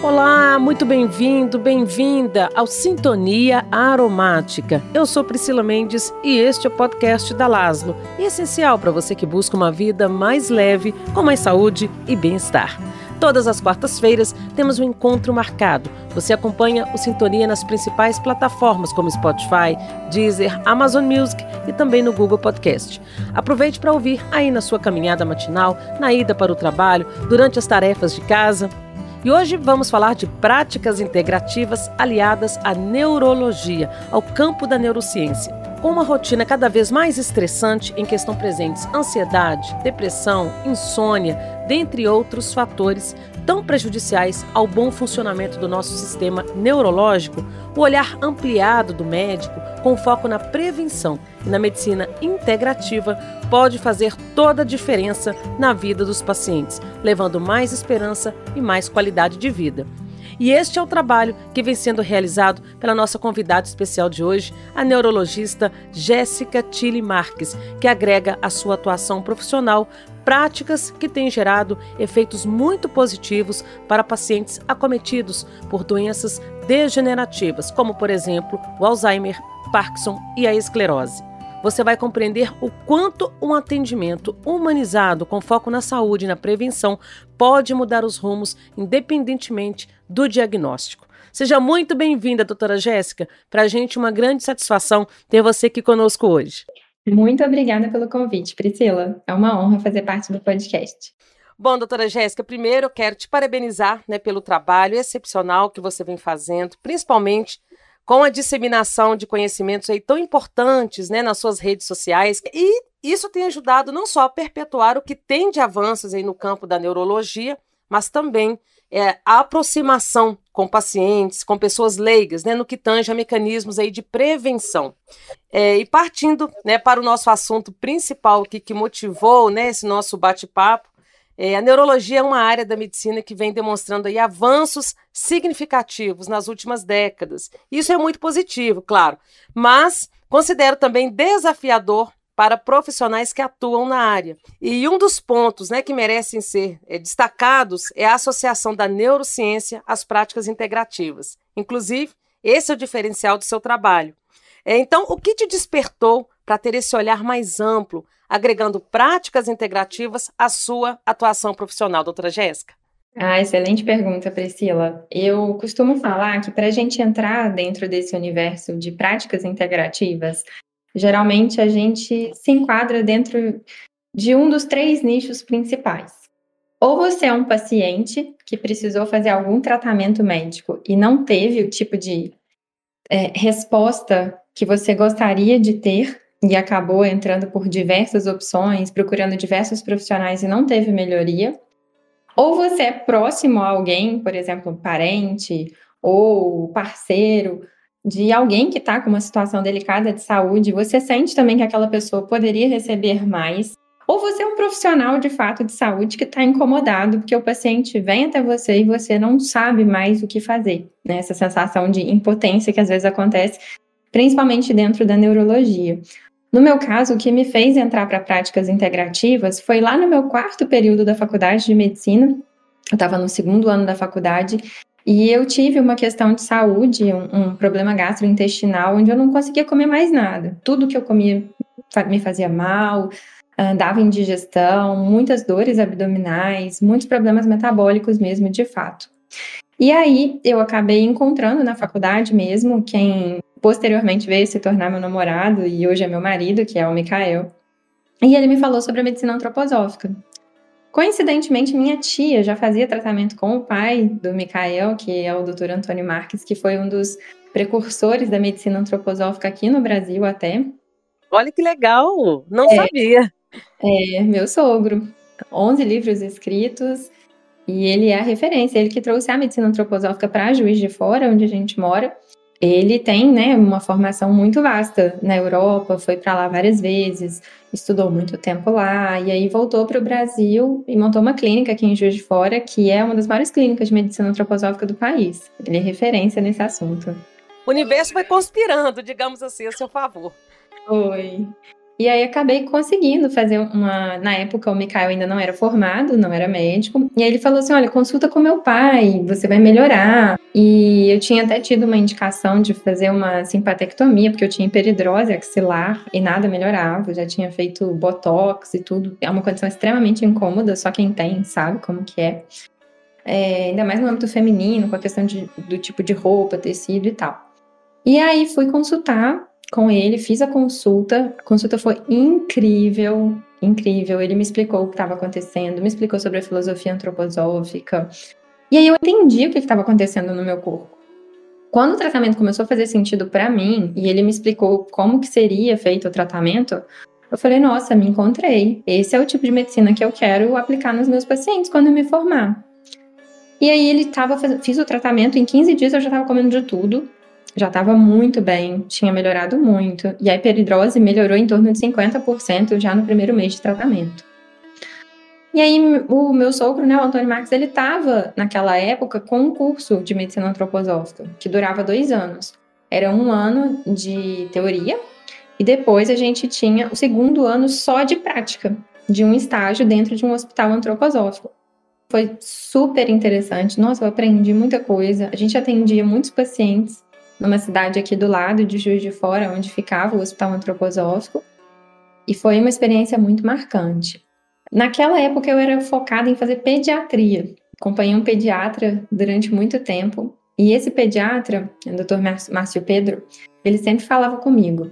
Olá, muito bem-vindo, bem-vinda ao Sintonia Aromática. Eu sou Priscila Mendes e este é o podcast da Laslo, essencial para você que busca uma vida mais leve, com mais saúde e bem-estar. Todas as quartas-feiras temos um encontro marcado. Você acompanha o Sintonia nas principais plataformas como Spotify, Deezer, Amazon Music e também no Google Podcast. Aproveite para ouvir aí na sua caminhada matinal, na ida para o trabalho, durante as tarefas de casa. E hoje vamos falar de práticas integrativas aliadas à neurologia, ao campo da neurociência. Com uma rotina cada vez mais estressante em que estão presentes ansiedade, depressão, insônia, dentre outros fatores tão prejudiciais ao bom funcionamento do nosso sistema neurológico, o olhar ampliado do médico, com foco na prevenção e na medicina integrativa, pode fazer toda a diferença na vida dos pacientes, levando mais esperança e mais qualidade de vida. E este é o trabalho que vem sendo realizado pela nossa convidada especial de hoje, a neurologista Jéssica Tilly Marques, que agrega à sua atuação profissional práticas que têm gerado efeitos muito positivos para pacientes acometidos por doenças degenerativas, como por exemplo o Alzheimer, Parkinson e a esclerose você vai compreender o quanto um atendimento humanizado com foco na saúde e na prevenção pode mudar os rumos independentemente do diagnóstico. Seja muito bem-vinda, doutora Jéssica. Para a gente, uma grande satisfação ter você aqui conosco hoje. Muito obrigada pelo convite, Priscila. É uma honra fazer parte do podcast. Bom, doutora Jéssica, primeiro eu quero te parabenizar né, pelo trabalho excepcional que você vem fazendo, principalmente com a disseminação de conhecimentos aí tão importantes né, nas suas redes sociais. E isso tem ajudado não só a perpetuar o que tem de avanços aí no campo da neurologia, mas também é, a aproximação com pacientes, com pessoas leigas, né, no que tange a mecanismos aí de prevenção. É, e partindo né, para o nosso assunto principal que, que motivou né, esse nosso bate-papo, é, a neurologia é uma área da medicina que vem demonstrando aí avanços significativos nas últimas décadas. Isso é muito positivo, claro, mas considero também desafiador para profissionais que atuam na área. E um dos pontos né, que merecem ser é, destacados é a associação da neurociência às práticas integrativas. Inclusive, esse é o diferencial do seu trabalho. É, então, o que te despertou para ter esse olhar mais amplo, agregando práticas integrativas à sua atuação profissional, doutora Jéssica? Ah, excelente pergunta, Priscila. Eu costumo falar que para a gente entrar dentro desse universo de práticas integrativas, geralmente a gente se enquadra dentro de um dos três nichos principais. Ou você é um paciente que precisou fazer algum tratamento médico e não teve o tipo de é, resposta que você gostaria de ter e acabou entrando por diversas opções, procurando diversos profissionais e não teve melhoria. Ou você é próximo a alguém, por exemplo, parente ou parceiro de alguém que está com uma situação delicada de saúde, você sente também que aquela pessoa poderia receber mais. Ou você é um profissional de fato de saúde que está incomodado porque o paciente vem até você e você não sabe mais o que fazer. Né? Essa sensação de impotência que às vezes acontece, principalmente dentro da neurologia. No meu caso, o que me fez entrar para práticas integrativas foi lá no meu quarto período da faculdade de medicina. Eu estava no segundo ano da faculdade e eu tive uma questão de saúde, um, um, problema gastrointestinal, onde eu não conseguia comer mais nada. Tudo que eu comia me fazia mal, dava indigestão, muitas dores abdominais, muitos problemas metabólicos mesmo, de fato. E aí eu acabei encontrando na faculdade mesmo quem posteriormente veio se tornar meu namorado e hoje é meu marido, que é o Mikael. E ele me falou sobre a medicina antroposófica. Coincidentemente, minha tia já fazia tratamento com o pai do Mikael, que é o Dr. Antônio Marques, que foi um dos precursores da medicina antroposófica aqui no Brasil até. Olha que legal! Não é, sabia. É, meu sogro. 11 livros escritos e ele é a referência, ele que trouxe a medicina antroposófica para Juiz de Fora, onde a gente mora ele tem né, uma formação muito vasta na Europa, foi para lá várias vezes, estudou muito tempo lá, e aí voltou para o Brasil e montou uma clínica aqui em Juiz de Fora, que é uma das maiores clínicas de medicina antroposófica do país. Ele é referência nesse assunto. O universo foi conspirando, digamos assim, a seu favor. Foi. E aí acabei conseguindo fazer uma. Na época, o Mikael ainda não era formado, não era médico. E aí ele falou assim: olha, consulta com meu pai, você vai melhorar. E eu tinha até tido uma indicação de fazer uma simpatectomia, porque eu tinha hiperidrose axilar e nada melhorava. Eu já tinha feito botox e tudo. É uma condição extremamente incômoda, só quem tem sabe como que é. é ainda mais no âmbito feminino, com a questão de, do tipo de roupa, tecido e tal. E aí fui consultar com ele, fiz a consulta. A consulta foi incrível, incrível. Ele me explicou o que estava acontecendo, me explicou sobre a filosofia antroposófica. E aí eu entendi o que estava acontecendo no meu corpo. Quando o tratamento começou a fazer sentido para mim e ele me explicou como que seria feito o tratamento, eu falei: "Nossa, me encontrei. Esse é o tipo de medicina que eu quero aplicar nos meus pacientes quando eu me formar". E aí ele tava fiz o tratamento em 15 dias eu já estava comendo de tudo já estava muito bem, tinha melhorado muito, e a hiperidrose melhorou em torno de 50% já no primeiro mês de tratamento. E aí, o meu sogro, né, o Antônio Marques, ele estava, naquela época, com um curso de medicina antroposófica, que durava dois anos. Era um ano de teoria, e depois a gente tinha o segundo ano só de prática, de um estágio dentro de um hospital antroposófico. Foi super interessante, nossa, eu aprendi muita coisa. A gente atendia muitos pacientes numa cidade aqui do lado de Juiz de Fora, onde ficava o Hospital Antroposófico, e foi uma experiência muito marcante. Naquela época eu era focada em fazer pediatria. Acompanhei um pediatra durante muito tempo, e esse pediatra, o Dr. Márcio Pedro, ele sempre falava comigo: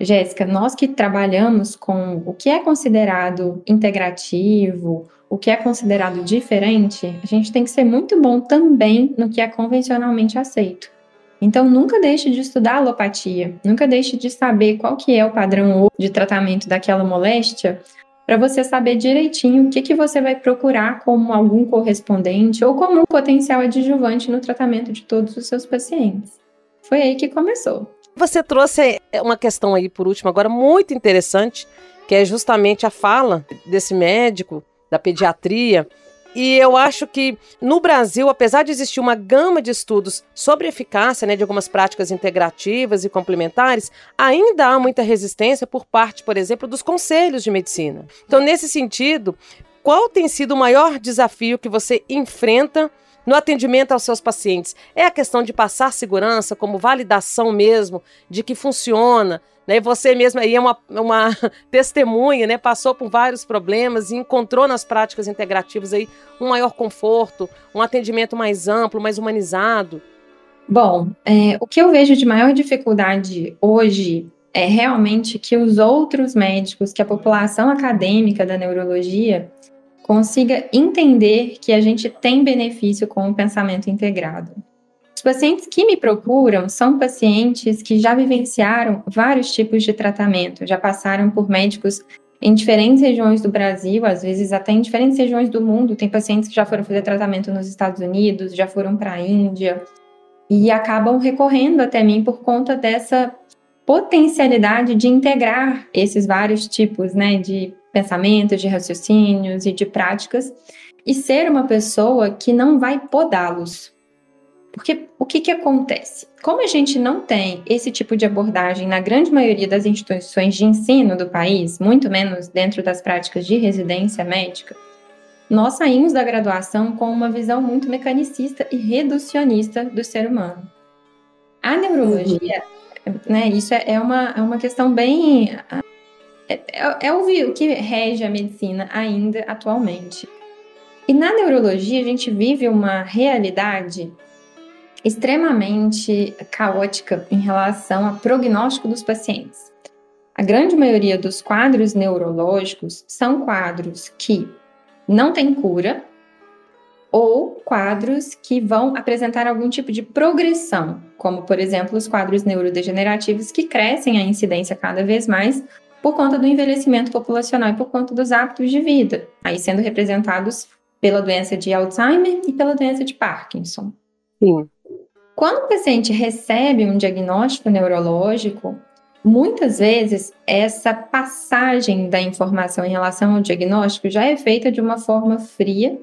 Jéssica, nós que trabalhamos com o que é considerado integrativo, o que é considerado diferente, a gente tem que ser muito bom também no que é convencionalmente aceito. Então, nunca deixe de estudar alopatia, nunca deixe de saber qual que é o padrão de tratamento daquela moléstia, para você saber direitinho o que, que você vai procurar como algum correspondente ou como um potencial adjuvante no tratamento de todos os seus pacientes. Foi aí que começou. Você trouxe uma questão aí, por último, agora muito interessante, que é justamente a fala desse médico da pediatria, e eu acho que no Brasil, apesar de existir uma gama de estudos sobre eficácia né, de algumas práticas integrativas e complementares, ainda há muita resistência por parte, por exemplo, dos conselhos de medicina. Então, nesse sentido, qual tem sido o maior desafio que você enfrenta no atendimento aos seus pacientes? É a questão de passar segurança como validação mesmo de que funciona, né? Você mesma aí é uma, uma testemunha, né? Passou por vários problemas e encontrou nas práticas integrativas aí um maior conforto, um atendimento mais amplo, mais humanizado. Bom, é, o que eu vejo de maior dificuldade hoje é realmente que os outros médicos, que a população acadêmica da neurologia consiga entender que a gente tem benefício com o pensamento integrado. Os pacientes que me procuram são pacientes que já vivenciaram vários tipos de tratamento, já passaram por médicos em diferentes regiões do Brasil, às vezes até em diferentes regiões do mundo. Tem pacientes que já foram fazer tratamento nos Estados Unidos, já foram para a Índia e acabam recorrendo até mim por conta dessa potencialidade de integrar esses vários tipos, né, de pensamentos, de raciocínios e de práticas e ser uma pessoa que não vai podá-los, porque o que, que acontece? Como a gente não tem esse tipo de abordagem na grande maioria das instituições de ensino do país, muito menos dentro das práticas de residência médica, nós saímos da graduação com uma visão muito mecanicista e reducionista do ser humano. A neurologia, uhum. né, isso é, é uma, é uma questão bem. É, é, é o que rege a medicina ainda atualmente. E na neurologia, a gente vive uma realidade extremamente caótica em relação ao prognóstico dos pacientes. A grande maioria dos quadros neurológicos são quadros que não têm cura ou quadros que vão apresentar algum tipo de progressão, como, por exemplo, os quadros neurodegenerativos que crescem a incidência cada vez mais por conta do envelhecimento populacional e por conta dos hábitos de vida, aí sendo representados pela doença de Alzheimer e pela doença de Parkinson. Sim. Quando o paciente recebe um diagnóstico neurológico, muitas vezes essa passagem da informação em relação ao diagnóstico já é feita de uma forma fria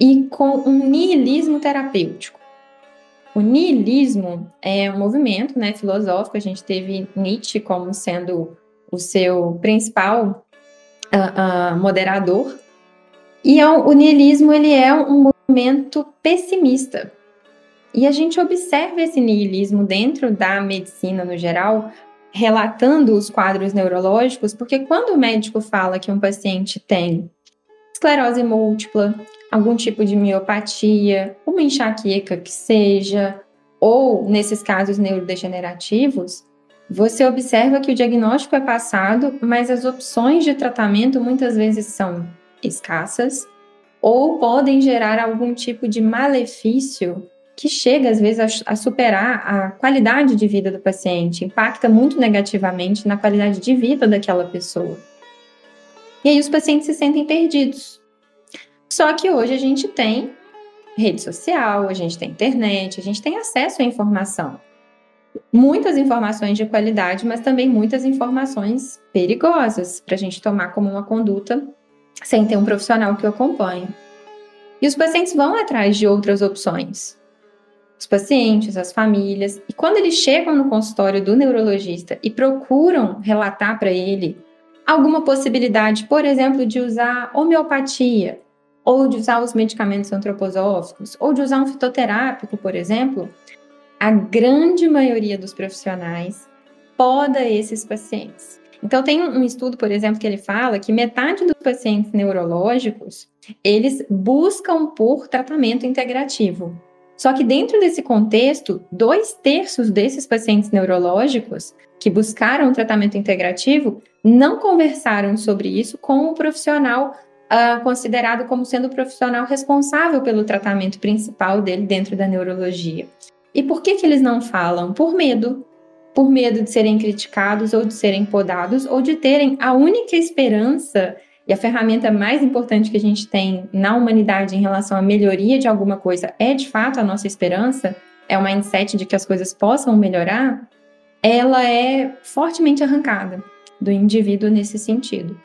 e com um niilismo terapêutico. O niilismo é um movimento né, filosófico, a gente teve Nietzsche como sendo o seu principal uh, uh, moderador. E é o niilismo ele é um movimento pessimista. E a gente observa esse niilismo dentro da medicina no geral, relatando os quadros neurológicos, porque quando o médico fala que um paciente tem esclerose múltipla, algum tipo de miopatia, uma enxaqueca que seja, ou nesses casos neurodegenerativos, você observa que o diagnóstico é passado, mas as opções de tratamento muitas vezes são escassas ou podem gerar algum tipo de malefício que chega às vezes a, a, superar a qualidade de vida do paciente, impacta muito negativamente na qualidade de vida daquela pessoa. E aí os pacientes se sentem perdidos. Só que hoje a gente tem rede social, a gente tem internet, a gente tem acesso à informação. Muitas informações de qualidade, mas também muitas informações perigosas para a gente tomar como uma conduta sem ter um profissional que o acompanhe. E os pacientes vão atrás de outras opções os pacientes, as famílias. E quando eles chegam no consultório do neurologista e procuram relatar para ele alguma possibilidade, por exemplo, de usar homeopatia, ou de usar os medicamentos antroposóficos, ou de usar um fitoterápico, por exemplo, a grande maioria dos profissionais poda esses pacientes. Então, tem um estudo, por exemplo, que ele fala que metade dos pacientes neurológicos, eles buscam por tratamento integrativo. Só que dentro desse contexto, dois terços desses pacientes neurológicos que buscaram tratamento integrativo não conversaram sobre isso com o profissional uh, considerado como sendo o profissional responsável pelo tratamento principal dele dentro da neurologia. E por que, que eles não falam? Por medo. Por medo de serem criticados ou de serem podados ou de terem a única esperança e a ferramenta mais importante que a gente tem na humanidade em relação à melhoria de alguma coisa é de fato a nossa esperança, é o mindset de que as coisas possam melhorar, ela é fortemente arrancada do indivíduo nesse sentido.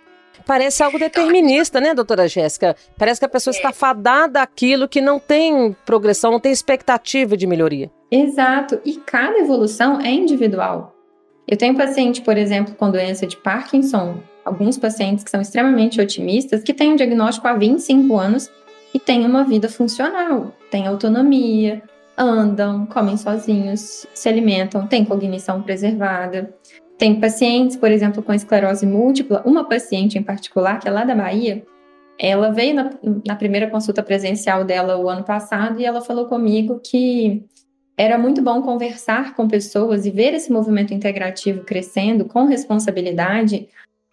Parece algo determinista, né, doutora Jéssica? Parece que a pessoa está fadada àquilo que não tem progressão, não tem expectativa de melhoria. Exato. E cada evolução é individual. Eu tenho paciente, por exemplo, com doença de Parkinson, alguns pacientes que são extremamente otimistas, que têm um diagnóstico há 25 anos e têm uma vida funcional, têm autonomia, andam, comem sozinhos, se alimentam, têm cognição preservada. Tem pacientes, por exemplo, com esclerose múltipla, uma paciente em particular, que é lá da Bahia, ela veio na, na primeira consulta presencial dela o ano passado e ela falou comigo que era muito bom conversar com pessoas e ver esse movimento integrativo crescendo com responsabilidade,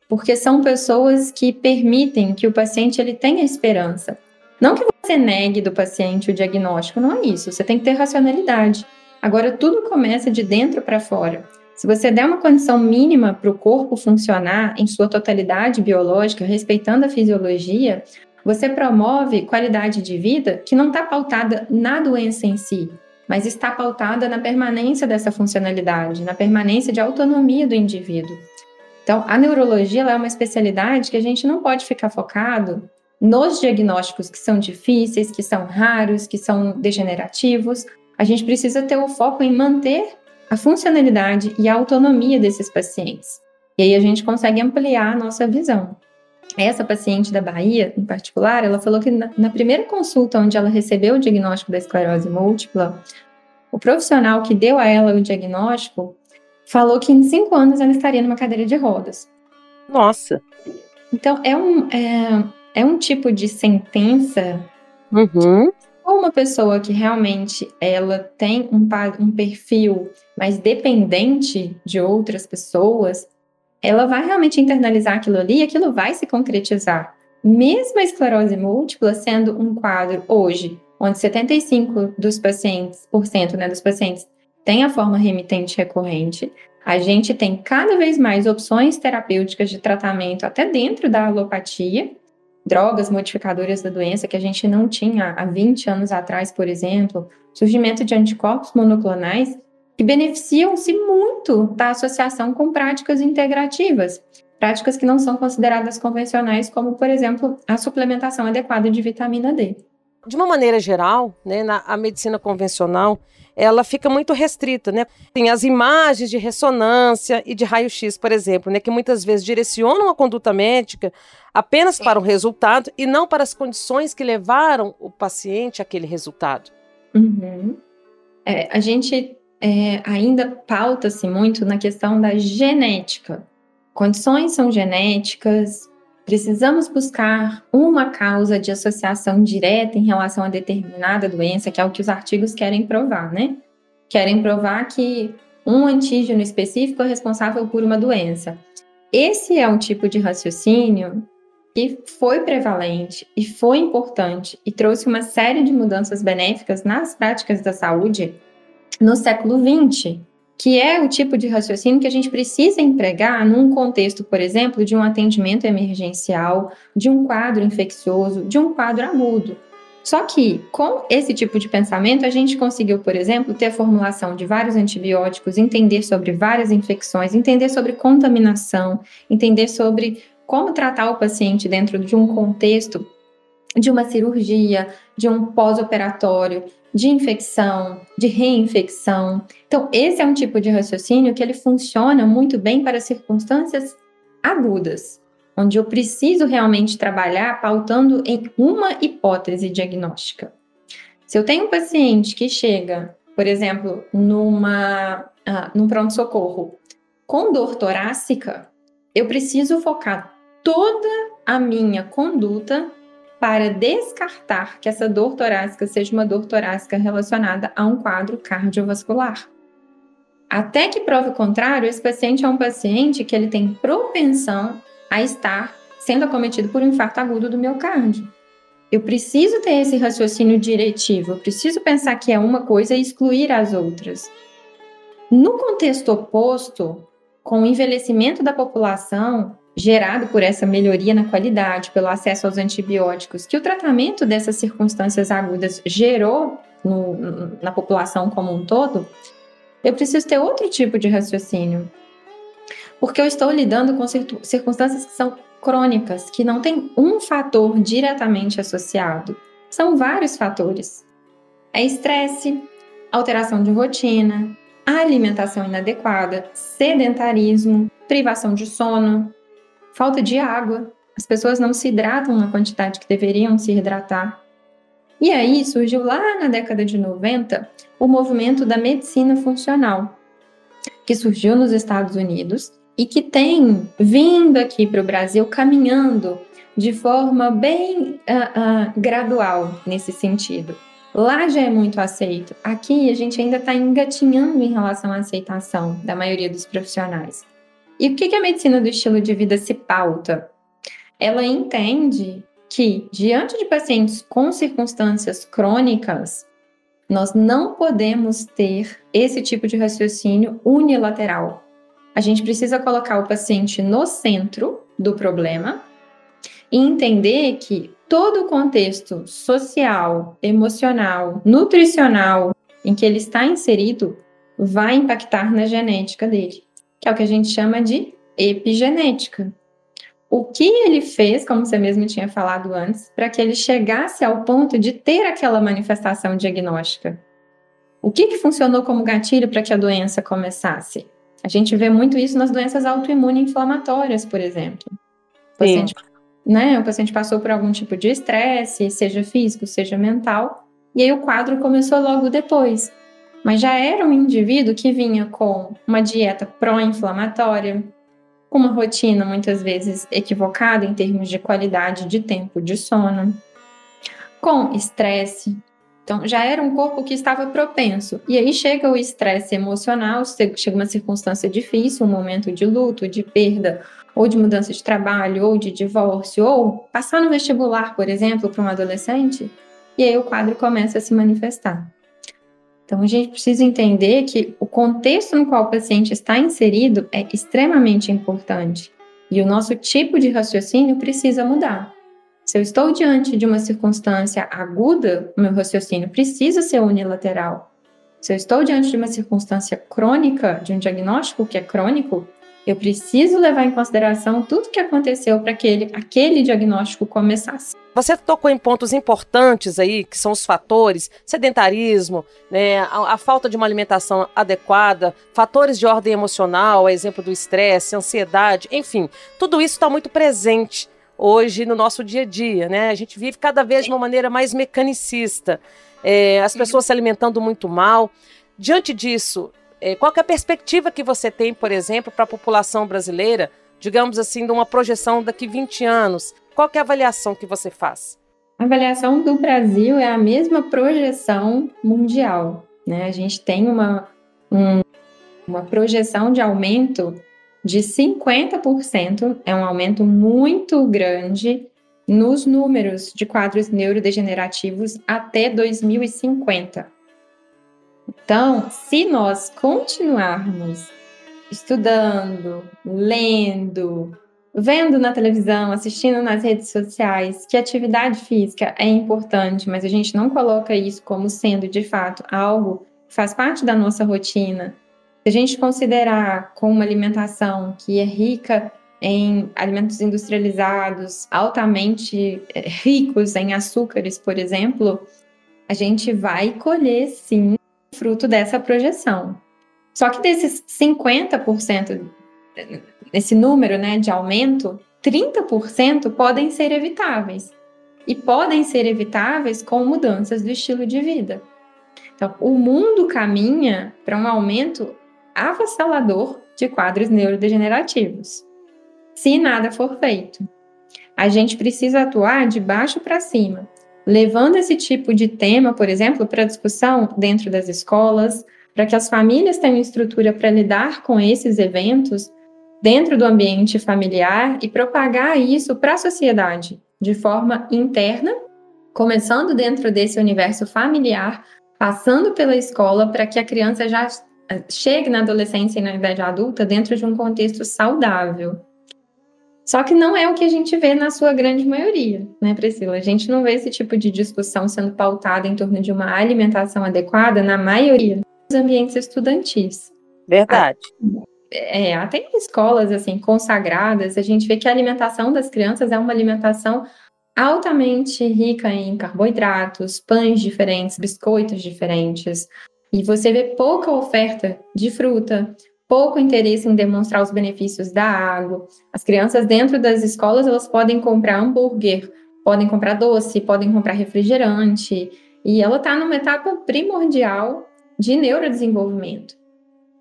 porque são pessoas que permitem que o paciente ele tenha esperança. Não que você negue do paciente o diagnóstico, não é isso. Você tem que ter racionalidade. Agora, tudo começa de dentro para fora. Se você der uma condição mínima para o corpo funcionar em sua totalidade biológica, respeitando a fisiologia, você promove qualidade de vida que não está pautada na doença em si, mas está pautada na permanência dessa funcionalidade, na permanência de autonomia do indivíduo. Então, a neurologia é uma especialidade que a gente não pode ficar focado nos diagnósticos que são difíceis, que são raros, que são degenerativos. A gente precisa ter o foco em manter a funcionalidade e a autonomia desses pacientes. E aí a gente consegue ampliar a nossa visão. Essa paciente da Bahia, em particular, ela falou que na, na primeira consulta onde ela recebeu o diagnóstico da esclerose múltipla, o profissional que deu a ela o diagnóstico falou que em cinco anos ela estaria numa cadeira de rodas. Nossa! Então, é um, é, é um tipo de sentença uhum. ou uma pessoa que realmente ela tem um, um perfil mais dependente de outras pessoas, ela vai realmente internalizar aquilo ali e aquilo vai se concretizar. Mesmo a esclerose múltipla sendo um quadro hoje, onde 75% dos pacientes, por cento, né, dos pacientes tem a forma remitente recorrente. A gente tem cada vez mais opções terapêuticas de tratamento até dentro da alopatia, drogas modificadoras da doença que a gente não tinha há 20 anos atrás, por exemplo, surgimento de anticorpos monoclonais que beneficiam-se muito da associação com práticas integrativas, práticas que não são consideradas convencionais, como, por exemplo, a suplementação adequada de vitamina D. De uma maneira geral, né, na a medicina convencional, ela fica muito restrita, né? Tem as imagens de ressonância e de raio-x, por exemplo, né, que muitas vezes direcionam a conduta médica apenas para o resultado e não para as condições que levaram o paciente àquele resultado. Uhum. É, a gente é, ainda pauta-se muito na questão da genética. Condições são genéticas, precisamos buscar uma causa de associação direta em relação a determinada doença, que é o que os artigos querem provar, né? Querem provar que um antígeno específico é responsável por uma doença. Esse é um tipo de raciocínio que foi prevalente e foi importante e trouxe uma série de mudanças benéficas nas práticas da saúde no século XX, que é o tipo de raciocínio que a gente precisa empregar num contexto, por exemplo, de um atendimento emergencial, de um quadro infeccioso, de um quadro agudo. Só que, com esse tipo de pensamento, a gente conseguiu, por exemplo, ter a formulação de vários antibióticos, entender sobre várias infecções, entender sobre contaminação, entender sobre como tratar o paciente dentro de um contexto de uma cirurgia, de um pós-operatório, de infecção, de reinfecção. Então, esse é um tipo de raciocínio que ele funciona muito bem para circunstâncias agudas, onde eu preciso realmente trabalhar pautando em uma hipótese diagnóstica. Se eu tenho um paciente que chega, por exemplo, numa, ah, num pronto-socorro com dor torácica, eu preciso focar toda a minha conduta para descartar que essa dor torácica seja uma dor torácica relacionada a um quadro cardiovascular. Até que prove o contrário, esse paciente é um paciente que ele tem propensão a estar sendo acometido por um infarto agudo do miocárdio. Eu preciso ter esse raciocínio diretivo, eu preciso pensar que é uma coisa e excluir as outras. No contexto oposto, com o envelhecimento da população, gerado por essa melhoria na qualidade, pelo acesso aos antibióticos, que o tratamento dessas circunstâncias agudas gerou no, na população como um todo, eu preciso ter outro tipo de raciocínio. Porque eu estou lidando com circunstâncias que são crônicas, que não tem um fator diretamente associado. São vários fatores. É estresse, alteração de rotina, alimentação inadequada, sedentarismo, privação de sono, falta de água. As pessoas não se hidratam na quantidade que deveriam se hidratar. E aí surgiu lá na década de 90 o movimento da medicina funcional, que surgiu nos Estados Unidos e que tem vindo aqui para o Brasil caminhando de forma bem uh, uh, gradual nesse sentido. Lá já é muito aceito. Aqui a gente ainda está engatinhando em relação à aceitação da maioria dos profissionais. E o que, que a medicina do estilo de vida se pauta? Ela entende que, diante de pacientes com circunstâncias crônicas, nós não podemos ter esse tipo de raciocínio unilateral. A gente precisa colocar o paciente no centro do problema e entender que todo o contexto social, emocional, nutricional em que ele está inserido vai impactar na genética dele que é o que a gente chama de epigenética. O que ele fez, como você mesmo tinha falado antes, para que ele chegasse ao ponto de ter aquela manifestação diagnóstica? O que, que funcionou como gatilho para que a doença começasse? A gente vê muito isso nas doenças autoimunes inflamatórias, por exemplo. O paciente, né, o paciente passou por algum tipo de estresse, seja físico, seja mental, e aí o quadro começou logo depois mas já era um indivíduo que vinha com uma dieta pró-inflamatória, com uma rotina muitas vezes equivocada em termos de qualidade de tempo de sono, com estresse. Então, já era um corpo que estava propenso. E aí chega o estresse emocional, chega uma circunstância difícil, um momento de luto, de perda, ou de mudança de trabalho, ou de divórcio, ou passar no vestibular, por exemplo, para um adolescente, e aí o quadro começa a se manifestar. Então, a gente precisa entender que o contexto no qual o paciente está inserido é extremamente importante e o nosso tipo de raciocínio precisa mudar. Se eu estou diante de uma circunstância aguda, o meu raciocínio precisa ser unilateral. Se eu estou diante de uma circunstância crônica, de um diagnóstico que é crônico, Eu preciso levar em consideração tudo que aconteceu para que ele, aquele diagnóstico começasse. Você tocou em pontos importantes aí, que são os fatores, sedentarismo, né, a, a falta de uma alimentação adequada, fatores de ordem emocional, a exemplo do estresse, ansiedade, enfim, tudo isso está muito presente hoje no nosso dia a dia, né? A gente vive cada vez de uma maneira mais mecanicista, é, as pessoas se alimentando muito mal. Diante disso, é, qual é a perspectiva que você tem, por exemplo, para a população brasileira, digamos assim, de uma projeção daqui 20 anos? Qual é a avaliação que você faz? A avaliação do Brasil é a mesma projeção mundial. Né? A gente tem uma, um, uma projeção de aumento de 50%, é um aumento muito grande nos números de quadros neurodegenerativos até 2050. Então, se nós continuarmos estudando, lendo, vendo na televisão, assistindo nas redes sociais, que atividade física é importante, mas a gente não coloca isso como sendo de fato algo que faz parte da nossa rotina. Se a gente considerar com uma alimentação que é rica em alimentos industrializados, altamente eh, ricos em açúcares, por exemplo, a gente vai colher sim fruto dessa projeção. Só que desses 50%, esse número né, de aumento, 30% podem ser evitáveis. E podem ser evitáveis com mudanças do estilo de vida. Então, o mundo caminha para um aumento avassalador de quadros neurodegenerativos. Se nada for feito, a gente precisa atuar de baixo para cima, levando esse tipo de tema, por exemplo, para discussão dentro das escolas, para que as famílias tenham estrutura para lidar com esses eventos dentro do ambiente familiar e propagar isso para a sociedade de forma interna, começando dentro desse universo familiar, passando pela escola para que a criança já eh, chegue na adolescência e na idade adulta dentro de um contexto saudável. Só que não é o que a gente vê na sua grande maioria, né, Priscila? A gente não vê esse tipo de discussão sendo pautada em torno de uma alimentação adequada na maioria dos ambientes estudantis. Verdade. É, até em escolas assim consagradas, a gente vê que a alimentação das crianças é uma alimentação altamente rica em carboidratos, pães diferentes, biscoitos diferentes. E você vê pouca oferta de fruta, pouco interesse em demonstrar os benefícios da água. As crianças dentro das escolas, elas podem comprar hambúrguer, podem comprar doce, podem comprar refrigerante, e ela está numa etapa primordial de neurodesenvolvimento.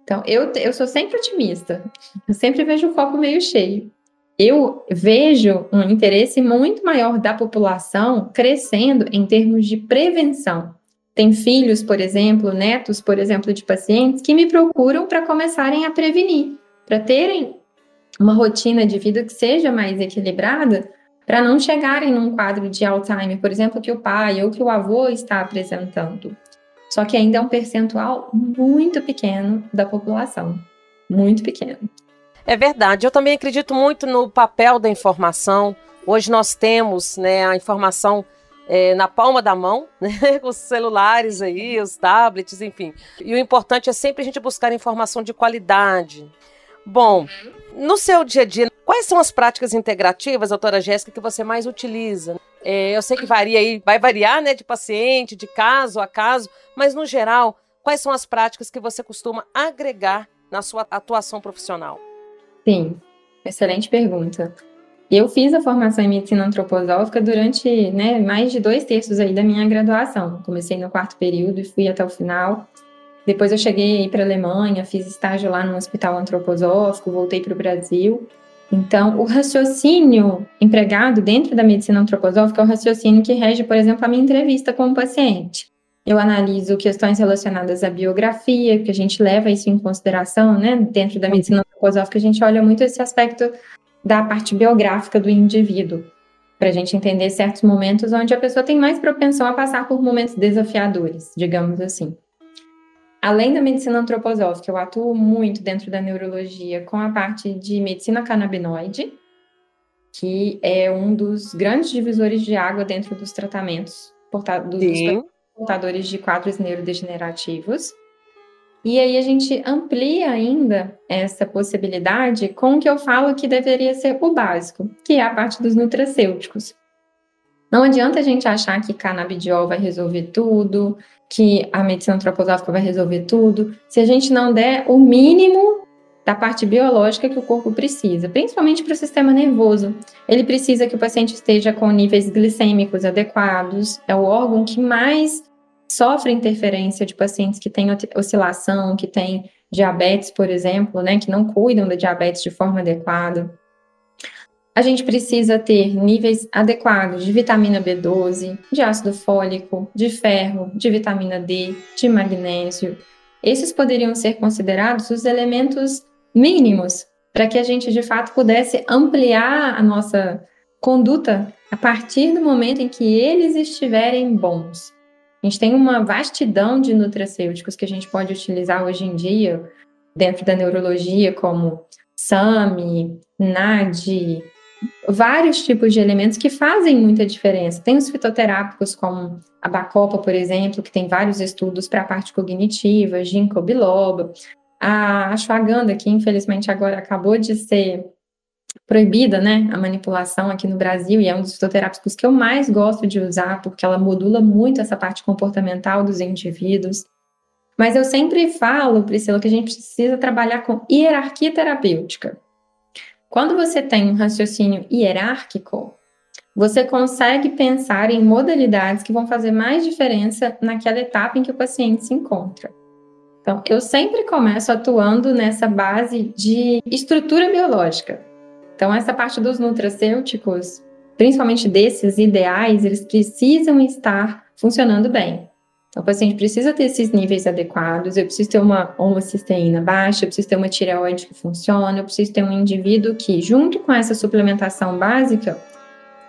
Então, eu, eu sou sempre otimista, eu sempre vejo o copo meio cheio. Eu vejo um interesse muito maior da população crescendo em termos de prevenção tem filhos, por exemplo, netos, por exemplo, de pacientes que me procuram para começarem a prevenir, para terem uma rotina de vida que seja mais equilibrada, para não chegarem num quadro de Alzheimer, por exemplo, que o pai ou que o avô está apresentando. Só que ainda é um percentual muito pequeno da população, muito pequeno. É verdade. Eu também acredito muito no papel da informação. Hoje nós temos né, a informação é, na palma da mão, né, os celulares aí, os tablets, enfim. E o importante é sempre a gente buscar informação de qualidade. Bom, no seu dia a dia, quais são as práticas integrativas, doutora Jéssica, que você mais utiliza? É, eu sei que varia aí, vai variar, né, de paciente, de caso a caso, mas no geral, quais são as práticas que você costuma agregar na sua atuação profissional? Sim, excelente pergunta. Eu fiz a formação em medicina antroposófica durante né, mais de dois terços aí da minha graduação. Comecei no quarto período e fui até o final. Depois eu cheguei para a Alemanha, fiz estágio lá no hospital antroposófico, voltei para o Brasil. Então, o raciocínio empregado dentro da medicina antroposófica é o raciocínio que rege, por exemplo, a minha entrevista com o paciente. Eu analiso questões relacionadas à biografia, que a gente leva isso em consideração, né? Dentro da medicina antroposófica, a gente olha muito esse aspecto da parte biográfica do indivíduo, para a gente entender certos momentos onde a pessoa tem mais propensão a passar por momentos desafiadores, digamos assim. Além da medicina antroposófica, eu atuo muito dentro da neurologia com a parte de medicina canabinoide, que é um dos grandes divisores de água dentro dos tratamentos dos portadores de quadros neurodegenerativos. E aí a gente amplia ainda essa possibilidade com o que eu falo que deveria ser o básico, que é a parte dos nutracêuticos. Não adianta a gente achar que canabidiol vai resolver tudo, que a medicina antroposófica vai resolver tudo, se a gente não der o mínimo da parte biológica que o corpo precisa, principalmente para o sistema nervoso. Ele precisa que o paciente esteja com níveis glicêmicos adequados, é o órgão que mais sofre interferência de pacientes que têm oscilação, que têm diabetes, por exemplo, né, que não cuidam da diabetes de forma adequada. A gente precisa ter níveis adequados de vitamina B12, de ácido fólico, de ferro, de vitamina D, de magnésio. Esses poderiam ser considerados os elementos mínimos para que a gente de fato pudesse ampliar a nossa conduta a partir do momento em que eles estiverem bons. A gente tem uma vastidão de nutracêuticos que a gente pode utilizar hoje em dia dentro da neurologia, como SAMI, NAD, vários tipos de elementos que fazem muita diferença. Tem os fitoterápicos, como a bacopa, por exemplo, que tem vários estudos para a parte cognitiva, ginkgo biloba. A ashwagandha, que infelizmente agora acabou de ser proibida, né, a manipulação aqui no Brasil, e é um dos fitoterápicos que eu mais gosto de usar, porque ela modula muito essa parte comportamental dos indivíduos. Mas eu sempre falo, Priscila, que a gente precisa trabalhar com hierarquia terapêutica. Quando você tem um raciocínio hierárquico, você consegue pensar em modalidades que vão fazer mais diferença naquela etapa em que o paciente se encontra. Então, eu sempre começo atuando nessa base de estrutura biológica. Então, essa parte dos nutracêuticos, principalmente desses ideais, eles precisam estar funcionando bem. Então, o paciente precisa ter esses níveis adequados, eu preciso ter uma homocisteína baixa, eu preciso ter uma tireoide que funcione, eu preciso ter um indivíduo que, junto com essa suplementação básica,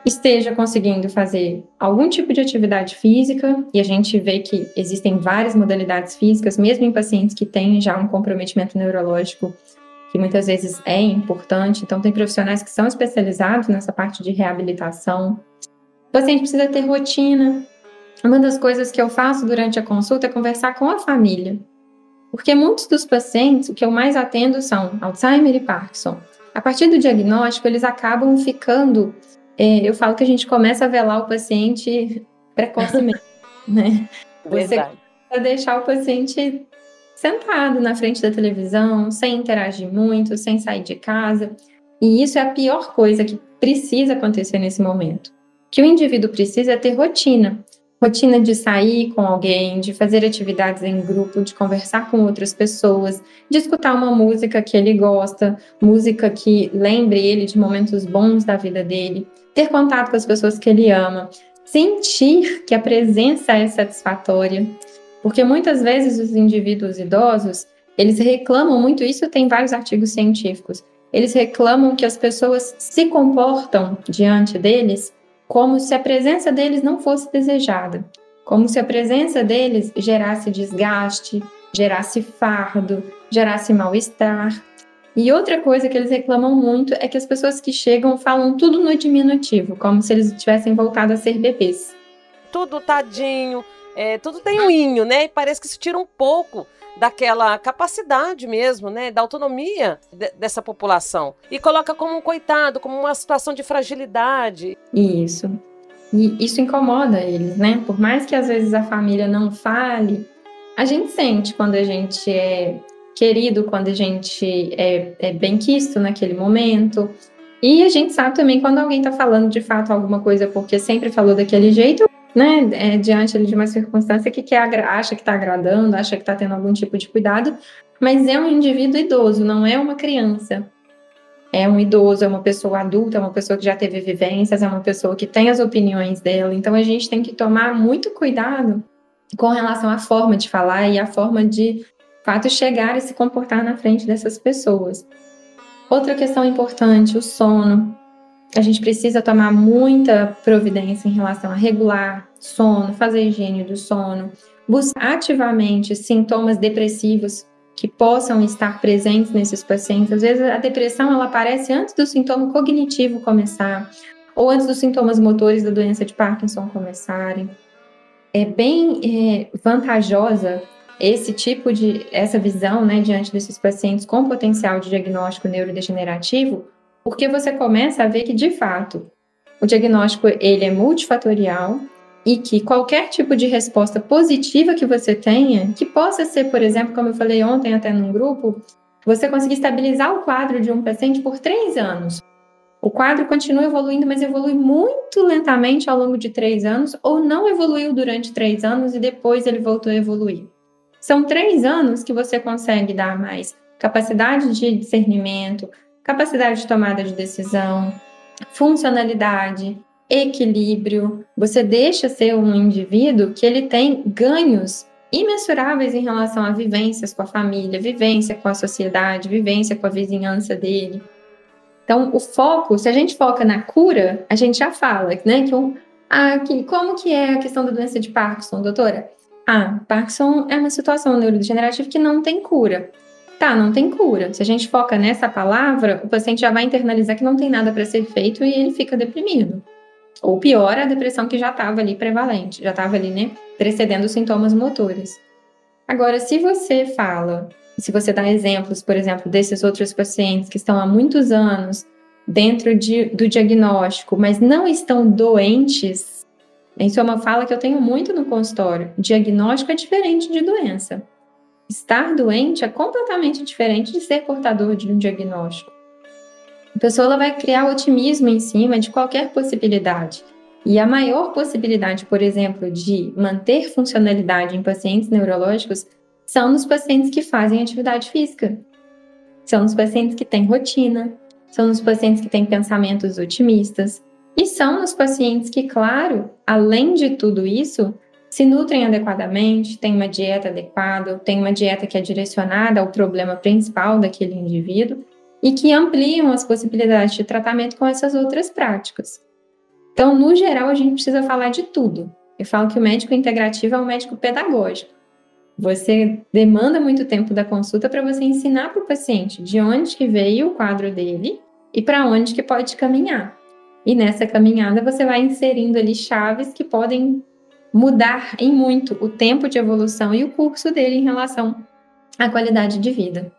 esteja conseguindo fazer algum tipo de atividade física, e a gente vê que existem várias modalidades físicas, mesmo em pacientes que têm já um comprometimento neurológico, que muitas vezes é importante. Então, tem profissionais que são especializados nessa parte de reabilitação. O paciente precisa ter rotina. Uma das coisas que eu faço durante a consulta é conversar com a família. Porque muitos dos pacientes, o que eu mais atendo são Alzheimer e Parkinson. A partir do diagnóstico, eles acabam ficando é, eu falo que a gente começa a velar o paciente precocemente, né? Você começa deixar o paciente sentado na frente da televisão, sem interagir muito, sem sair de casa. E isso é a pior coisa que precisa acontecer nesse momento. O que o indivíduo precisa é ter rotina. Rotina de sair com alguém, de fazer atividades em grupo, de conversar com outras pessoas, de escutar uma música que ele gosta, música que lembre ele de momentos bons da vida dele ter contato com as pessoas que ele ama, sentir que a presença é satisfatória, porque muitas vezes os indivíduos idosos, eles reclamam muito isso, tem vários artigos científicos. Eles reclamam que as pessoas se comportam diante deles como se a presença deles não fosse desejada, como se a presença deles gerasse desgaste, gerasse fardo, gerasse mal-estar. E outra coisa que eles reclamam muito é que as pessoas que chegam falam tudo no diminutivo, como se eles tivessem voltado a ser bebês. Tudo tadinho, é, tudo tem um inho, né? E parece que isso tira um pouco daquela capacidade mesmo, né, da autonomia de, dessa população e coloca como um coitado, como uma situação de fragilidade. Isso. E isso incomoda eles, né? Por mais que às vezes a família não fale, a gente sente quando a gente é querido quando a gente é, é bem quisto naquele momento. E a gente sabe também quando alguém está falando de fato alguma coisa porque sempre falou daquele jeito, né, é, diante de uma circunstância que quer, acha que está agradando, acha que está tendo algum tipo de cuidado, mas é um indivíduo idoso, não é uma criança. É um idoso, é uma pessoa adulta, é uma pessoa que já teve vivências, é uma pessoa que tem as opiniões dela. Então a gente tem que tomar muito cuidado com relação à forma de falar e à forma de fato chegar e se comportar na frente dessas pessoas. Outra questão importante, o sono. A gente precisa tomar muita providência em relação a regular sono, fazer higiene do sono, buscar ativamente sintomas depressivos que possam estar presentes nesses pacientes. Às vezes a depressão ela aparece antes do sintoma cognitivo começar ou antes dos sintomas motores da doença de Parkinson começarem. É bem é, vantajosa esse tipo de essa visão, né, diante desses pacientes com potencial de diagnóstico neurodegenerativo, porque você começa a ver que de fato o diagnóstico ele é multifatorial e que qualquer tipo de resposta positiva que você tenha, que possa ser, por exemplo, como eu falei ontem até num grupo, você conseguir estabilizar o quadro de um paciente por três anos. O quadro continua evoluindo, mas evolui muito lentamente ao longo de três anos, ou não evoluiu durante três anos e depois ele voltou a evoluir. São três anos que você consegue dar mais capacidade de discernimento, capacidade de tomada de decisão, funcionalidade, equilíbrio. Você deixa ser um indivíduo que ele tem ganhos imensuráveis em relação a vivências com a família, vivência com a sociedade, vivência com a vizinhança dele. Então, o foco, se a gente foca na cura, a gente já fala, né, que, um, ah, que como que é a questão da doença de Parkinson, doutora? Ah, Parkinson é uma situação neurodegenerativa que não tem cura. Tá, não tem cura. Se a gente foca nessa palavra, o paciente já vai internalizar que não tem nada para ser feito e ele fica deprimido. Ou pior, a depressão que já estava ali prevalente, já estava ali, né, precedendo os sintomas motores. Agora, se você fala, se você dá exemplos, por exemplo, desses outros pacientes que estão há muitos anos dentro de, do diagnóstico, mas não estão doentes, isso é uma fala que eu tenho muito no consultório. Diagnóstico é diferente de doença. Estar doente é completamente diferente de ser portador de um diagnóstico. A pessoa vai criar otimismo em cima de qualquer possibilidade. E a maior possibilidade, por exemplo, de manter funcionalidade em pacientes neurológicos são nos pacientes que fazem atividade física. São nos pacientes que têm rotina, são nos pacientes que têm pensamentos otimistas, e são nos pacientes que, claro, além de tudo isso, se nutrem adequadamente, têm uma dieta adequada, têm uma dieta que é direcionada ao problema principal daquele indivíduo e que ampliam as possibilidades de tratamento com essas outras práticas. Então, no geral, a gente precisa falar de tudo. Eu falo que o médico integrativo é um médico pedagógico. Você demanda muito tempo da consulta para você ensinar para o paciente de onde que veio o quadro dele e para onde que pode caminhar. E nessa caminhada você vai inserindo ali chaves que podem mudar em muito o tempo de evolução e o curso dele em relação à qualidade de vida.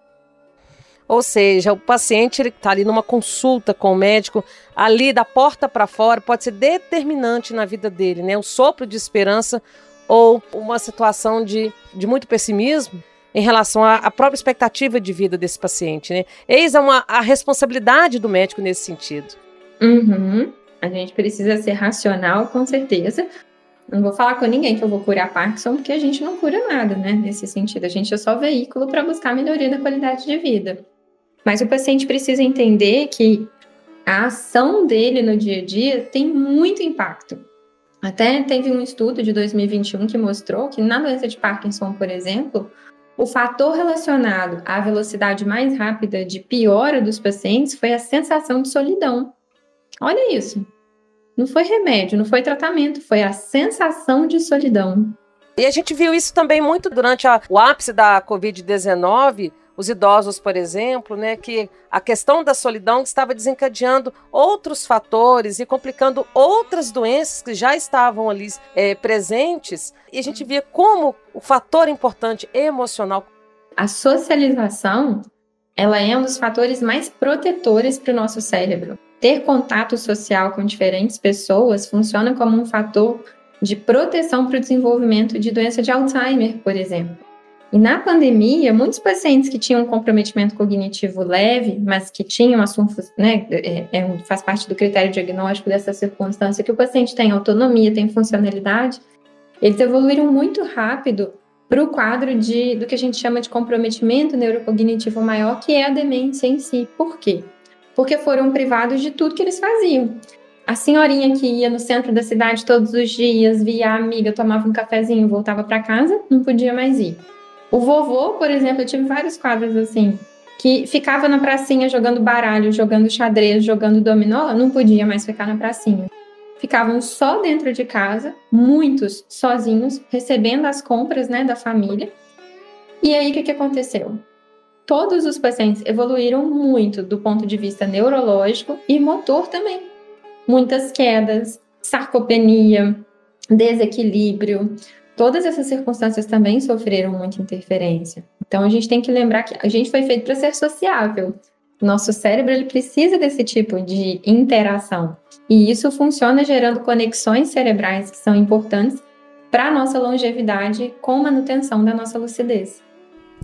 Ou seja, o paciente está ali numa consulta com o médico, ali da porta para fora, pode ser determinante na vida dele, né? Um sopro de esperança ou uma situação de, de muito pessimismo em relação à, à própria expectativa de vida desse paciente, né? Eis a, uma, a responsabilidade do médico nesse sentido. Uhum. A gente precisa ser racional, com certeza. Não vou falar com ninguém que eu vou curar Parkinson, porque a gente não cura nada, né? Nesse sentido, a gente é só veículo para buscar melhoria da qualidade de vida. Mas o paciente precisa entender que a ação dele no dia a dia tem muito impacto. Até teve um estudo de 2021 que mostrou que na doença de Parkinson, por exemplo, o fator relacionado à velocidade mais rápida de piora dos pacientes foi a sensação de solidão. Olha isso. Não foi remédio, não foi tratamento, foi a sensação de solidão. E a gente viu isso também muito durante a, o ápice da Covid-19, os idosos, por exemplo, né, que a questão da solidão estava desencadeando outros fatores e complicando outras doenças que já estavam ali é, presentes. E a gente via como o fator importante emocional. A socialização, ela é um dos fatores mais protetores para o nosso cérebro ter contato social com diferentes pessoas funciona como um fator de proteção para o desenvolvimento de doença de Alzheimer, por exemplo. E na pandemia, muitos pacientes que tinham um comprometimento cognitivo leve, mas que tinham assunto, né, é, é, faz parte do critério diagnóstico dessa circunstância, que o paciente tem autonomia, tem funcionalidade, eles evoluíram muito rápido para o quadro de, do que a gente chama de comprometimento neurocognitivo maior, que é a demência em si. Por quê? Porque foram privados de tudo que eles faziam. A senhorinha que ia no centro da cidade todos os dias, via a amiga, tomava um cafezinho, voltava para casa, não podia mais ir. O vovô, por exemplo, eu tive vários quadros assim, que ficava na pracinha jogando baralho, jogando xadrez, jogando dominó, não podia mais ficar na pracinha. Ficavam só dentro de casa, muitos sozinhos, recebendo as compras né, da família. E aí, o que, que aconteceu? Todos os pacientes evoluíram muito do ponto de vista neurológico e motor também. Muitas quedas, sarcopenia, desequilíbrio, todas essas circunstâncias também sofreram muita interferência. Então a gente tem que lembrar que a gente foi feito para ser sociável. Nosso cérebro ele precisa desse tipo de interação. E isso funciona gerando conexões cerebrais que são importantes para a nossa longevidade com manutenção da nossa lucidez.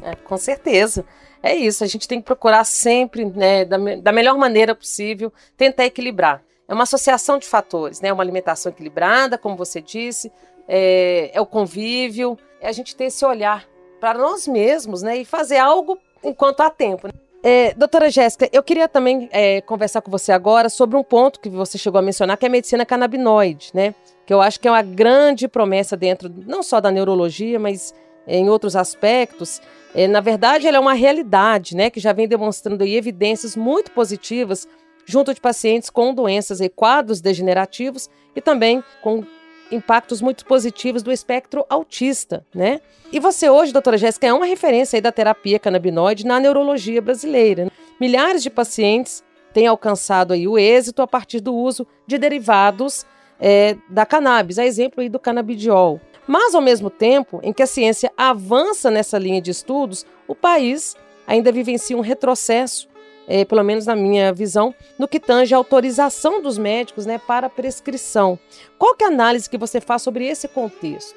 É, com certeza. É isso, a gente tem que procurar sempre, né, da, da melhor maneira possível, tentar equilibrar. É uma associação de fatores, né? Uma alimentação equilibrada, como você disse, é, é o convívio, é a gente ter esse olhar para nós mesmos, né? E fazer algo enquanto há tempo. Né? É, doutora Jéssica, eu queria também é, conversar com você agora sobre um ponto que você chegou a mencionar, que é a medicina canabinoide, né? Que eu acho que é uma grande promessa dentro, não só da neurologia, mas em outros aspectos. É, na verdade, ela é uma realidade, né? Que já vem demonstrando evidências muito positivas junto de pacientes com doenças e quadros degenerativos e também com impactos muito positivos do espectro autista, né? E você hoje, doutora Jéssica, é uma referência aí da terapia canabinoide na neurologia brasileira. Milhares de pacientes têm alcançado aí o êxito a partir do uso de derivados é, da cannabis, a exemplo aí do canabidiol. Mas, ao mesmo tempo em que a ciência avança nessa linha de estudos, o país ainda vivencia um retrocesso é, pelo menos na minha visão, no que tange a autorização dos médicos né, para prescrição. Qual que é a análise que você faz sobre esse contexto?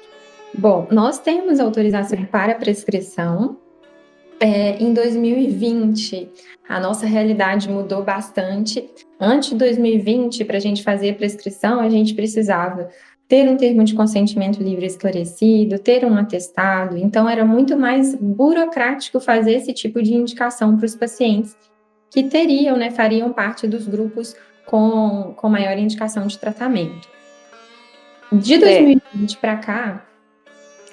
Bom, nós temos autorização para prescrição. É, em 2020, a nossa realidade mudou bastante. Antes de 2020, para a gente fazer prescrição, a gente precisava ter um termo de consentimento livre esclarecido, ter um atestado. Então, era muito mais burocrático fazer esse tipo de indicação para os pacientes que teriam, né, fariam parte dos grupos com, com maior indicação de tratamento. De 2020 é. para cá,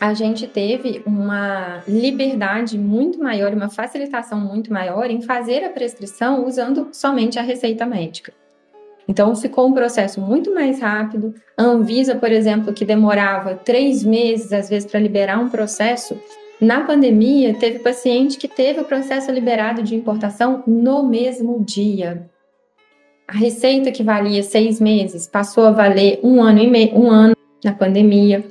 a gente teve uma liberdade muito maior, uma facilitação muito maior em fazer a prescrição usando somente a receita médica. Então, ficou um processo muito mais rápido. A Anvisa, por exemplo, que demorava três meses, às vezes, para liberar um processo, na pandemia, teve paciente que teve o processo liberado de importação no mesmo dia. A receita que valia seis meses passou a valer um ano e meio, um ano na pandemia.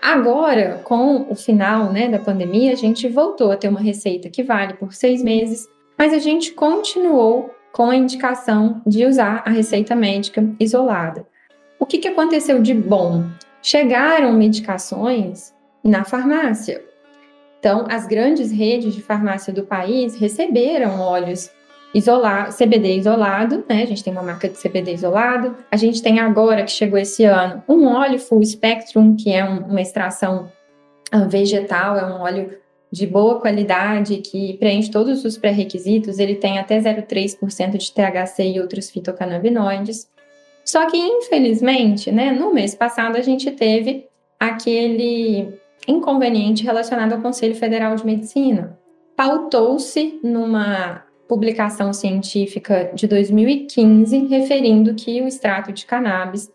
Agora, com o final né, da pandemia, a gente voltou a ter uma receita que vale por seis meses, mas a gente continuou com a indicação de usar a receita médica isolada. O que, que aconteceu de bom? Chegaram medicações na farmácia. Então, as grandes redes de farmácia do país receberam óleos isolado, CBD isolado, né? A gente tem uma marca de CBD isolado. A gente tem agora, que chegou esse ano, um óleo full spectrum, que é um, uma extração ah, vegetal, é um óleo de boa qualidade, que preenche todos os pré-requisitos. Ele tem até 0,3% de THC e outros fitocannabinoides. Só que, infelizmente, né, no mês passado a gente teve aquele inconveniente relacionado ao Conselho Federal de Medicina. Pautou-se numa publicação científica de 2015 referindo que o extrato de cannabis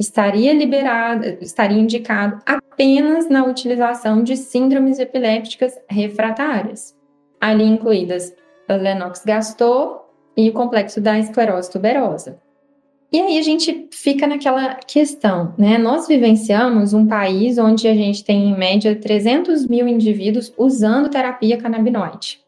estaria liberado, estaria indicado apenas na utilização de síndromes epilépticas refratárias, ali incluídas Lennox-Gastaut e o complexo da esclerose tuberosa. E aí a gente fica naquela questão, né? Nós vivenciamos um país onde a gente tem, em média, 300 mil indivíduos usando terapia canabinoide.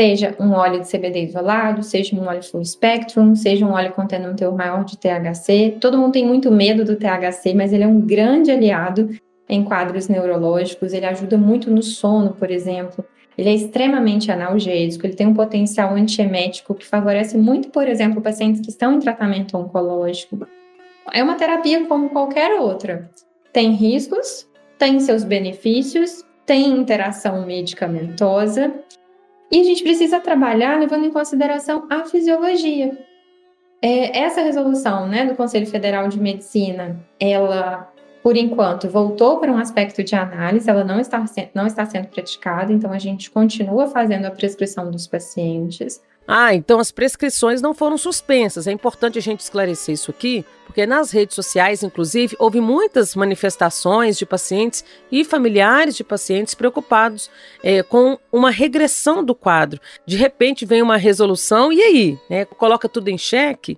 Seja um óleo de CBD isolado, seja um óleo full spectrum, seja um óleo contendo um teor maior de THC. Todo mundo tem muito medo do THC, mas ele é um grande aliado em quadros neurológicos. Ele ajuda muito no sono, por exemplo. Ele é extremamente analgésico, ele tem um potencial antiemético que favorece muito, por exemplo, pacientes que estão em tratamento oncológico. É uma terapia como qualquer outra. Tem riscos, tem seus benefícios, tem interação medicamentosa e a gente precisa trabalhar levando em consideração a fisiologia. É, essa resolução né, do Conselho Federal de Medicina, ela por enquanto, voltou para um aspecto de análise, ela não está, não está sendo praticada, então a gente continua fazendo a prescrição dos pacientes. Ah, então as prescrições não foram suspensas. É importante a gente esclarecer isso aqui, porque nas redes sociais, inclusive, houve muitas manifestações de pacientes e familiares de pacientes preocupados é, com uma regressão do quadro. De repente vem uma resolução e aí? Né, coloca tudo em xeque?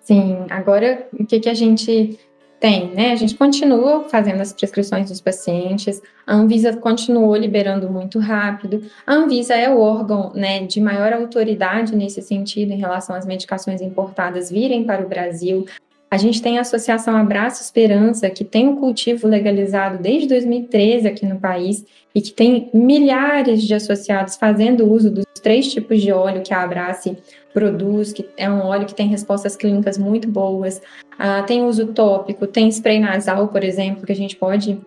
Sim, agora o que, que a gente Tem, né? A gente continua fazendo as prescrições dos pacientes, a Anvisa continuou liberando muito rápido. A Anvisa é o órgão né, de maior autoridade nesse sentido, em relação às medicações importadas virem para o Brasil. A gente tem a Associação Abraço Esperança, que tem o cultivo legalizado desde 2013 aqui no país e que tem milhares de associados fazendo uso dos três tipos de óleo que a Abrace produz, que é um óleo que tem respostas clínicas muito boas. Uh, tem uso tópico, tem spray nasal, por exemplo, que a gente pode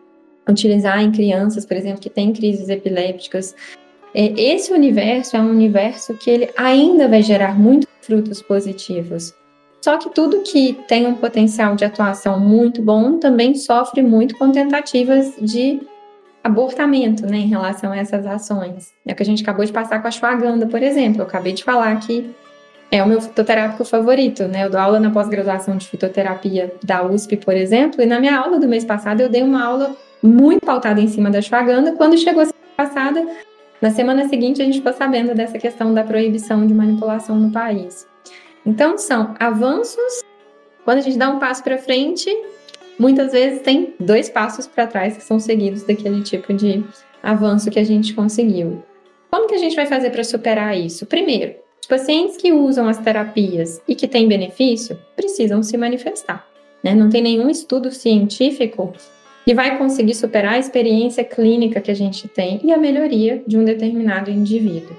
utilizar em crianças, por exemplo, que têm crises epilépticas. É, esse universo é um universo que ele ainda vai gerar muitos frutos positivos. Só que tudo que tem um potencial de atuação muito bom também sofre muito com tentativas de abortamento, né, em relação a essas ações. É o que a gente acabou de passar com a ashwagandha, por exemplo. Eu acabei de falar que é o meu fitoterápico favorito, né? Eu dou aula na pós-graduação de fitoterapia da USP, por exemplo, e na minha aula do mês passado eu dei uma aula muito pautada em cima da ashwagandha. Quando chegou a semana passada, na semana seguinte a gente ficou sabendo dessa questão da proibição de manipulação no país. Então, são avanços. Quando a gente dá um passo para frente, muitas vezes tem dois passos para trás que são seguidos daquele tipo de avanço que a gente conseguiu. Como que a gente vai fazer para superar isso? Primeiro, os pacientes que usam as terapias e que têm benefício precisam se manifestar. Né? Não tem nenhum estudo científico que vai conseguir superar a experiência clínica que a gente tem e a melhoria de um determinado indivíduo.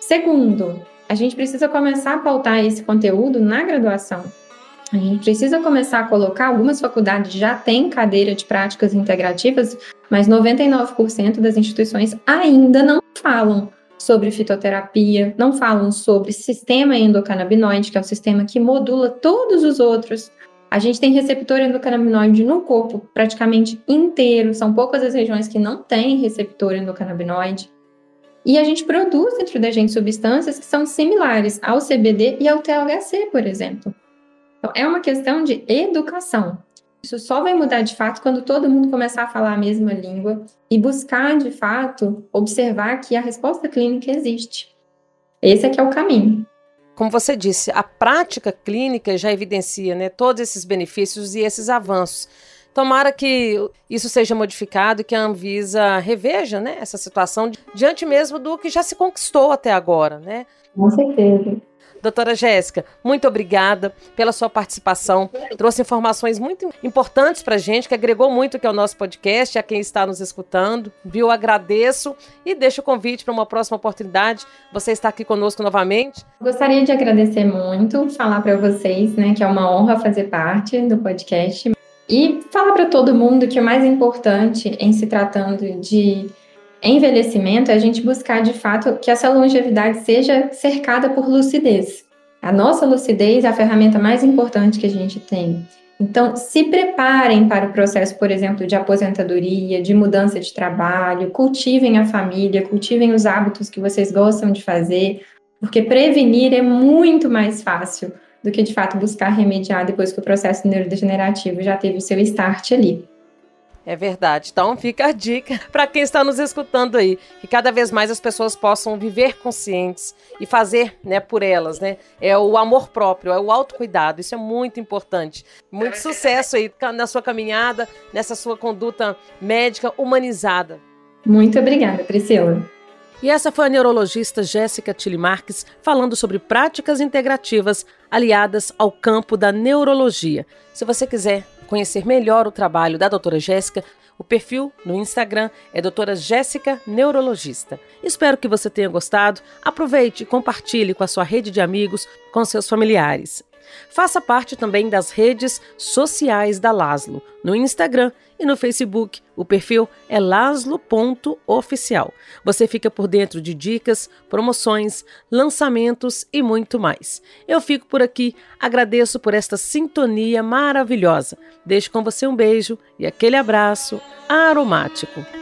Segundo, a gente precisa começar a pautar esse conteúdo na graduação. A gente precisa começar a colocar, algumas faculdades já têm cadeira de práticas integrativas, mas 99% das instituições ainda não falam sobre fitoterapia, não falam sobre sistema endocannabinoide, que é o sistema que modula todos os outros. A gente tem receptor endocannabinoide no corpo praticamente inteiro, são poucas as regiões que não têm receptor endocannabinoide. E a gente produz dentro da gente substâncias que são similares ao CBD e ao THC, por exemplo. Então, é uma questão de educação. Isso só vai mudar de fato quando todo mundo começar a falar a mesma língua e buscar, de fato, observar que a resposta clínica existe. Esse é que é o caminho. Como você disse, a prática clínica já evidencia né, todos esses benefícios e esses avanços. Tomara que isso seja modificado e que a Anvisa reveja né, essa situação diante mesmo do que já se conquistou até agora. Né? Com certeza. Doutora Jéssica, muito obrigada pela sua participação. Trouxe informações muito importantes para a gente, que agregou muito aqui ao nosso podcast, a quem está nos escutando. Viu? Agradeço e deixo o convite para uma próxima oportunidade. Você está aqui conosco novamente. Gostaria de agradecer muito, falar para vocês né, que é uma honra fazer parte do podcast. E falar para todo mundo que o mais importante em se tratando de envelhecimento é a gente buscar de fato que essa longevidade seja cercada por lucidez. A nossa lucidez é a ferramenta mais importante que a gente tem. Então, se preparem para o processo, por exemplo, de aposentadoria, de mudança de trabalho, cultivem a família, cultivem os hábitos que vocês gostam de fazer, porque prevenir é muito mais fácil do que de fato buscar remediar depois que o processo neurodegenerativo já teve o seu start ali. É verdade. Então fica a dica para quem está nos escutando aí, que cada vez mais as pessoas possam viver conscientes e fazer, né, por elas, né? É o amor próprio, é o autocuidado. Isso é muito importante. Muito sucesso aí na sua caminhada, nessa sua conduta médica humanizada. Muito obrigada, Priscila. E essa foi a neurologista Jéssica Tilly Marques falando sobre práticas integrativas aliadas ao campo da neurologia. Se você quiser conhecer melhor o trabalho da doutora Jéssica, o perfil no Instagram é doutora Jéssica Neurologista. Espero que você tenha gostado. Aproveite e compartilhe com a sua rede de amigos, com seus familiares. Faça parte também das redes sociais da Laslo, no Instagram e no Facebook. O perfil é laslo.oficial. Você fica por dentro de dicas, promoções, lançamentos e muito mais. Eu fico por aqui, agradeço por esta sintonia maravilhosa. Deixo com você um beijo e aquele abraço aromático.